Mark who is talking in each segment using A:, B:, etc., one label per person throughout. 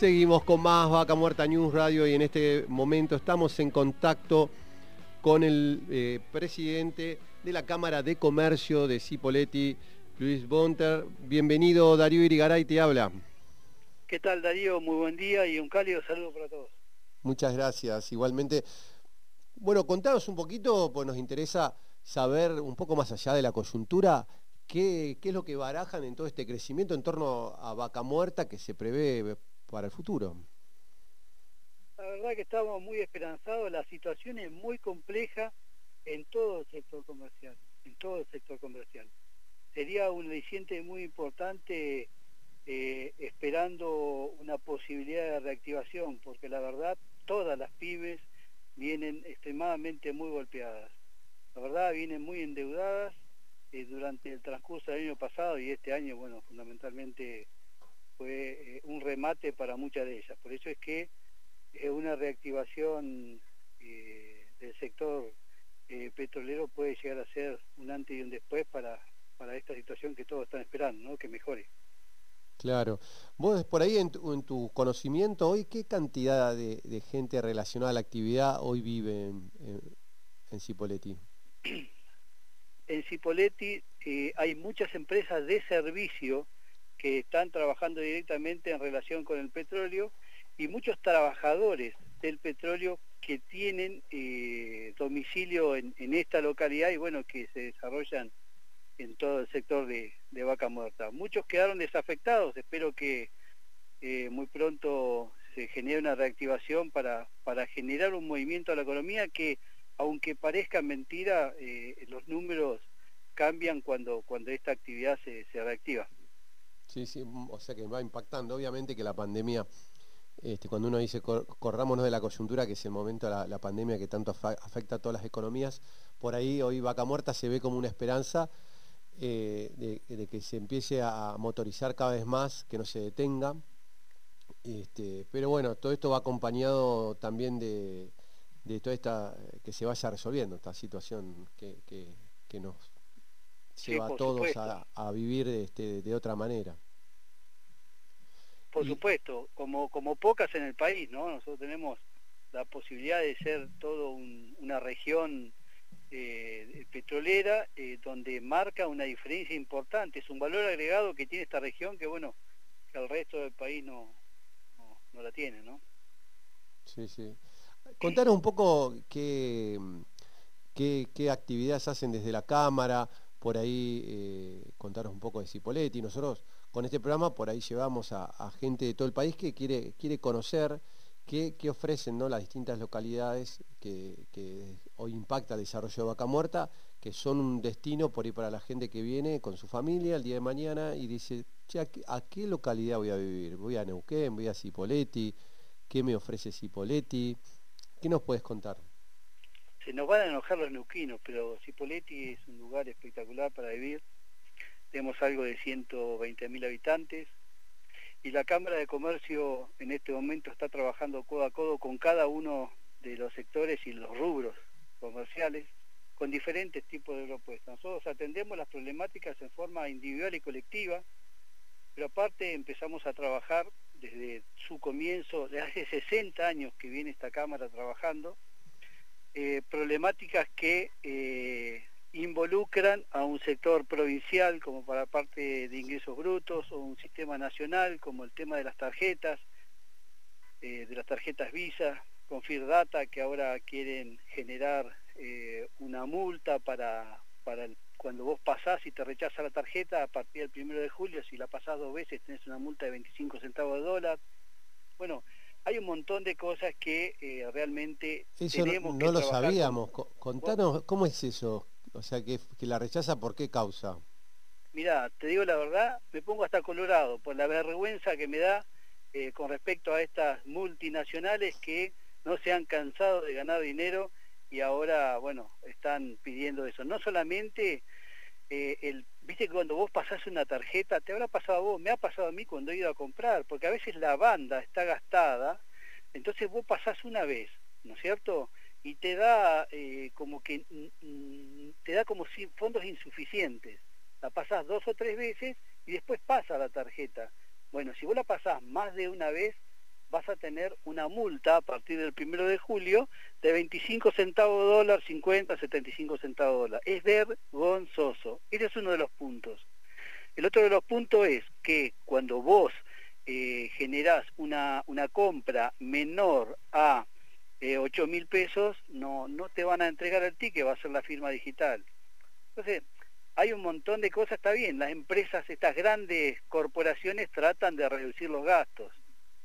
A: Seguimos con más Vaca Muerta News Radio y en este momento estamos en contacto con el eh, presidente de la Cámara de Comercio de Cipoletti, Luis Bonter. Bienvenido Darío Irigaray, te habla.
B: ¿Qué tal Darío? Muy buen día y un cálido saludo para todos.
A: Muchas gracias. Igualmente, bueno, contanos un poquito, pues nos interesa saber un poco más allá de la coyuntura, qué, qué es lo que barajan en todo este crecimiento en torno a Vaca Muerta que se prevé para el futuro?
B: La verdad que estamos muy esperanzados, la situación es muy compleja en todo el sector comercial, en todo el sector comercial. Sería un aliciente muy importante eh, esperando una posibilidad de reactivación, porque la verdad todas las pymes vienen extremadamente muy golpeadas. La verdad vienen muy endeudadas eh, durante el transcurso del año pasado y este año, bueno, fundamentalmente fue eh, un remate para muchas de ellas. Por eso es que eh, una reactivación eh, del sector petrolero puede llegar a ser un antes y un después para, para esta situación que todos están esperando, ¿no? que mejore.
A: Claro. Vos por ahí en tu, conocimiento hoy, ¿qué cantidad de, gente relacionada a la actividad hoy vive en, en, Cipoletti?
B: En Cipoletti hay muchas empresas de servicio que están trabajando directamente en relación con el petróleo y muchos trabajadores del petróleo que tienen eh, domicilio en, esta localidad y bueno, que se desarrollan en todo el sector de, vaca muerta. Muchos quedaron desafectados, espero que eh, muy pronto se genere una reactivación para, para generar un movimiento a la economía que, aunque parezca mentira, eh, los números cambian cuando, cuando esta actividad se reactiva.
A: Sí, sí, mm, o sea que va impactando. Obviamente que la pandemia, este, cuando uno dice corrámonos de la coyuntura, que es el momento de la, pandemia que tanto afecta a todas las economías, por ahí hoy Vaca Muerta se ve como una esperanza eh, de, que se empiece a motorizar cada vez más, que no se detenga. Este, pero bueno, todo esto va acompañado también de, de toda esta, que se vaya resolviendo esta situación que, que nos lleva a todos a, vivir este, de otra manera.
B: Por supuesto, como, como pocas en el país, ¿no? Nosotros tenemos la posibilidad de ser todo una región eh, petrolera eh, donde marca una diferencia importante. Es un valor agregado que tiene esta región que, bueno, que el resto del país no, no, la tiene, ¿no?
A: Sí, sí. Contanos un poco qué, qué, qué actividades hacen desde la Cámara, por ahí eh, contaros un poco de Cipoletti. Nosotros con este programa por ahí llevamos a, gente de todo el país que quiere, quiere conocer qué, ofrecen ¿no? las distintas localidades que, hoy impacta el desarrollo de Vaca Muerta, que son un destino por ahí para la gente que viene con su familia el día de mañana y dice, ¿a qué localidad voy a vivir? ¿Voy a Neuquén? ¿Voy a Cipoletti? ¿Qué me ofrece Cipoletti? ¿Qué nos puedes contar?
B: Se nos van a enojar los neuquinos, pero Cipoletti es un lugar espectacular para vivir. Tenemos algo de 120.000 habitantes y la Cámara de Comercio en este momento está trabajando codo a codo con cada uno de los sectores y los rubros comerciales con diferentes tipos de propuestas. Nosotros atendemos las problemáticas en forma individual y colectiva, pero aparte empezamos a trabajar desde su comienzo, desde hace 60 años que viene esta Cámara trabajando, eh, problemáticas que eh, involucran a un sector provincial como para parte de ingresos brutos o un sistema nacional como el tema de las tarjetas, eh, de las tarjetas Visa, con Firdata que ahora quieren generar una multa para, para cuando vos pasás y te rechaza la tarjeta a partir del primero de julio, si la pasás dos veces tenés una multa de 25 centavos de dólar. Bueno, hay un montón de cosas que eh, realmente
A: eso tenemos no, no lo sabíamos. Contanos, ¿cómo es eso? O sea, que, que la rechaza, ¿por qué causa?
B: Mira, te digo la verdad, me pongo hasta colorado por la vergüenza que me da eh, con respecto a estas multinacionales que no se han cansado de ganar dinero y ahora, bueno, están pidiendo eso. No solamente eh, el, viste que cuando vos pasás una tarjeta, te habrá pasado a vos, me ha pasado a mí cuando he ido a comprar, porque a veces la banda está gastada, entonces vos pasás una vez, ¿no es cierto? Y te da eh, como que, mm, mm, te da como si fondos insuficientes. La pasás dos o tres veces y después pasa la tarjeta. Bueno, si vos la pasás más de una vez, vas a tener una multa a partir del primero de julio de 25 centavos de dólar, 50, 75 centavos de dólar. Es vergonzoso. Ese es uno de los puntos. El otro de los puntos es que cuando vos eh, generás una, una compra menor a eh, 8 mil pesos, no, no te van a entregar el ticket, va a ser la firma digital. Entonces, hay un montón de cosas, está bien, las empresas, estas grandes corporaciones tratan de reducir los gastos,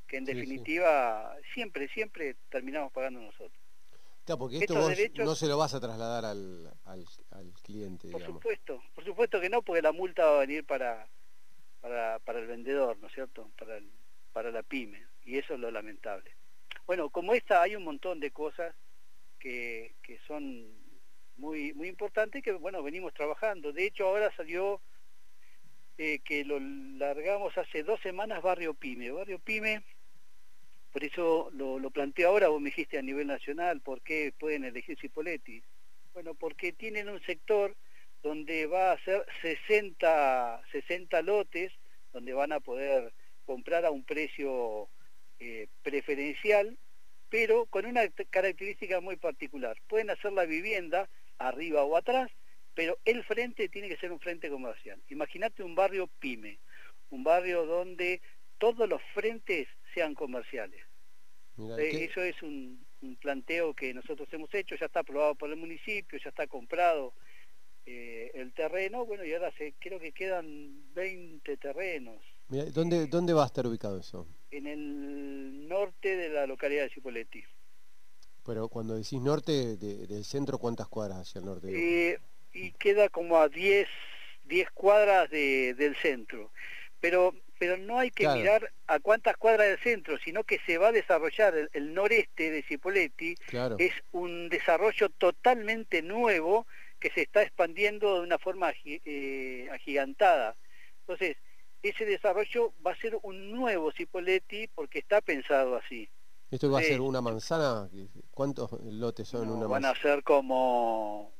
B: que en definitiva siempre, siempre terminamos pagando nosotros.
A: Claro, porque esto vos no se lo vas a trasladar al, al, cliente.
B: Por supuesto, por supuesto que no, porque la multa va a venir para, para, para el vendedor, ¿no es cierto? Para, para la pyme, y eso es lo lamentable. Bueno, como esta hay un montón de cosas que, que son muy, muy importante que, bueno, venimos trabajando. De hecho, ahora salió eh, que lo largamos hace dos semanas Barrio Pyme. Barrio Pyme, por eso lo, lo planteo ahora, vos me dijiste a nivel nacional, ¿por qué pueden elegir Cipoletti? Bueno, porque tienen un sector donde va a ser 60, 60 lotes, donde van a poder comprar a un precio eh, preferencial, pero con una característica muy particular. Pueden hacer la vivienda arriba o atrás, pero el frente tiene que ser un frente comercial. Imagínate un barrio pyme, un barrio donde todos los frentes sean comerciales. Eh, eso es un, planteo que nosotros hemos hecho, ya está aprobado por el municipio, ya está comprado eh, el terreno, bueno, y ahora se, creo que quedan 20 terrenos.
A: ¿dónde, eh, ¿Dónde va a estar ubicado eso?
B: En el norte de la localidad de Cipoletti.
A: Pero cuando decís norte, del centro, ¿cuántas cuadras hacia el norte?
B: Eh, y queda como a 10, 10 cuadras del centro. Pero, pero no hay que mirar a cuántas cuadras del centro, sino que se va a desarrollar el, noreste de Cipoletti. Es un desarrollo totalmente nuevo que se está expandiendo de una forma eh, agigantada. Entonces, ese desarrollo va a ser un nuevo Cipoletti porque está pensado así.
A: ¿Esto va a ser una manzana? ¿Cuántos lotes son una
B: Van a ser como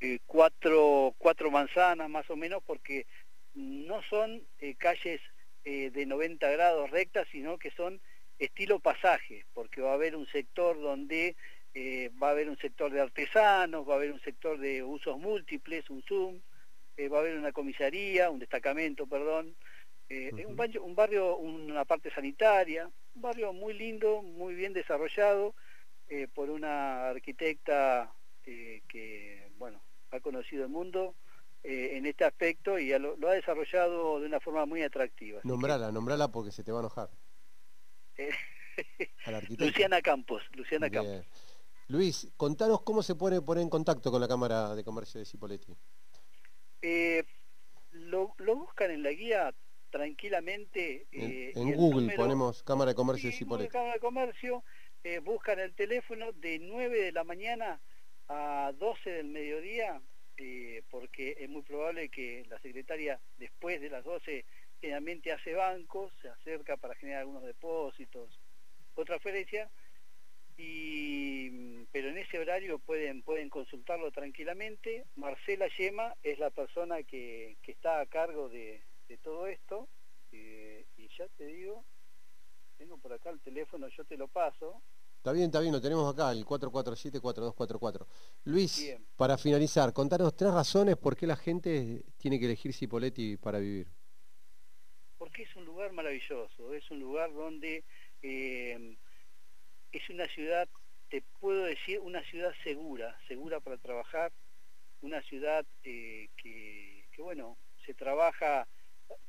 B: eh, cuatro, cuatro manzanas más o menos porque no son eh, calles eh, de 90 grados rectas, sino que son estilo pasaje, porque va a haber un sector donde va a haber un sector de artesanos, va a haber un sector de usos múltiples, un Zoom, va a haber una comisaría, un destacamento, perdón, un, barrio, un barrio, una parte sanitaria, un barrio muy lindo, muy bien desarrollado eh, por una arquitecta eh, que, bueno, ha conocido el mundo eh, en este aspecto y lo, ha desarrollado de una forma muy atractiva.
A: Nombrala, nombrala porque se te va a enojar.
B: Luciana Campos, Luciana Campos.
A: Luis, contanos cómo se pone poner en contacto con la Cámara de Comercio de Cipoletti.
B: lo, lo buscan en la guía tranquilamente.
A: en, eh, Google ponemos Cámara de Comercio de
B: Cámara de Comercio, eh, buscan el teléfono de 9 de la mañana a 12 del mediodía, eh, porque es muy probable que la secretaria después de las 12 generalmente hace bancos, se acerca para generar algunos depósitos, otra ferencia, y, pero en ese horario pueden, pueden consultarlo tranquilamente. Marcela Yema es la persona que, está a cargo de, de todo esto eh, y ya te digo, tengo por acá el teléfono, yo te lo paso.
A: Está bien, está bien, lo tenemos acá, el 447-4244. Luis, para finalizar, contanos tres razones por qué la gente tiene que elegir Cipoletti para vivir.
B: Porque es un lugar maravilloso, es un lugar donde eh, es una ciudad, te puedo decir, una ciudad segura, segura para trabajar, una ciudad eh, que, bueno, se trabaja,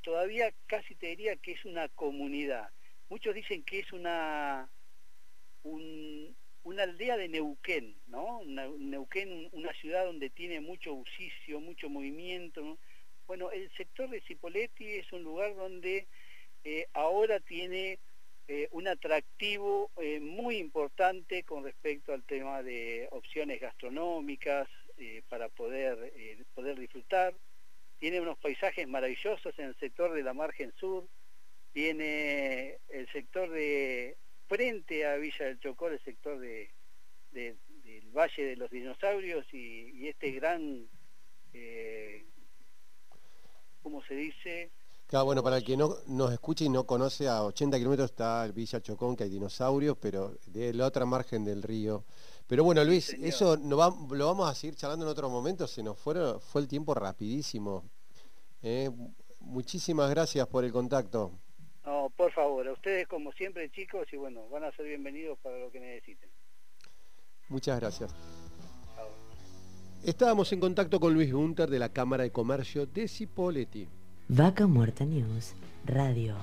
B: todavía casi te diría que es una comunidad. Muchos dicen que es una, una aldea de Neuquén, ¿no? Neuquén, una ciudad donde tiene mucho bucicio, mucho movimiento. Bueno, el sector de Cipolletti es un lugar donde eh, ahora tiene eh, un atractivo eh, muy importante con respecto al tema de opciones gastronómicas para poder, poder disfrutar. Tiene unos paisajes maravillosos en el sector de la margen sur, tiene el sector de frente a Villa del Chocó, el sector de, del Valle de los Dinosaurios y, este gran, eh, ¿cómo se dice?
A: Claro, bueno, para el que no nos escuche y no conoce, a 80 kilómetros está el Villa Chocón, que hay dinosaurios, pero de la otra margen del río. Pero bueno, Luis, eso no lo vamos a seguir charlando en otro momento, se nos fue, fue el tiempo rapidísimo. ¿eh? muchísimas gracias por el contacto.
B: Por favor, a ustedes como siempre chicos y bueno, van a ser bienvenidos para lo que necesiten.
A: Muchas gracias. Estábamos en contacto con Luis Gunter de la Cámara de Comercio de Cipolletti.
C: Vaca Muerta News Radio.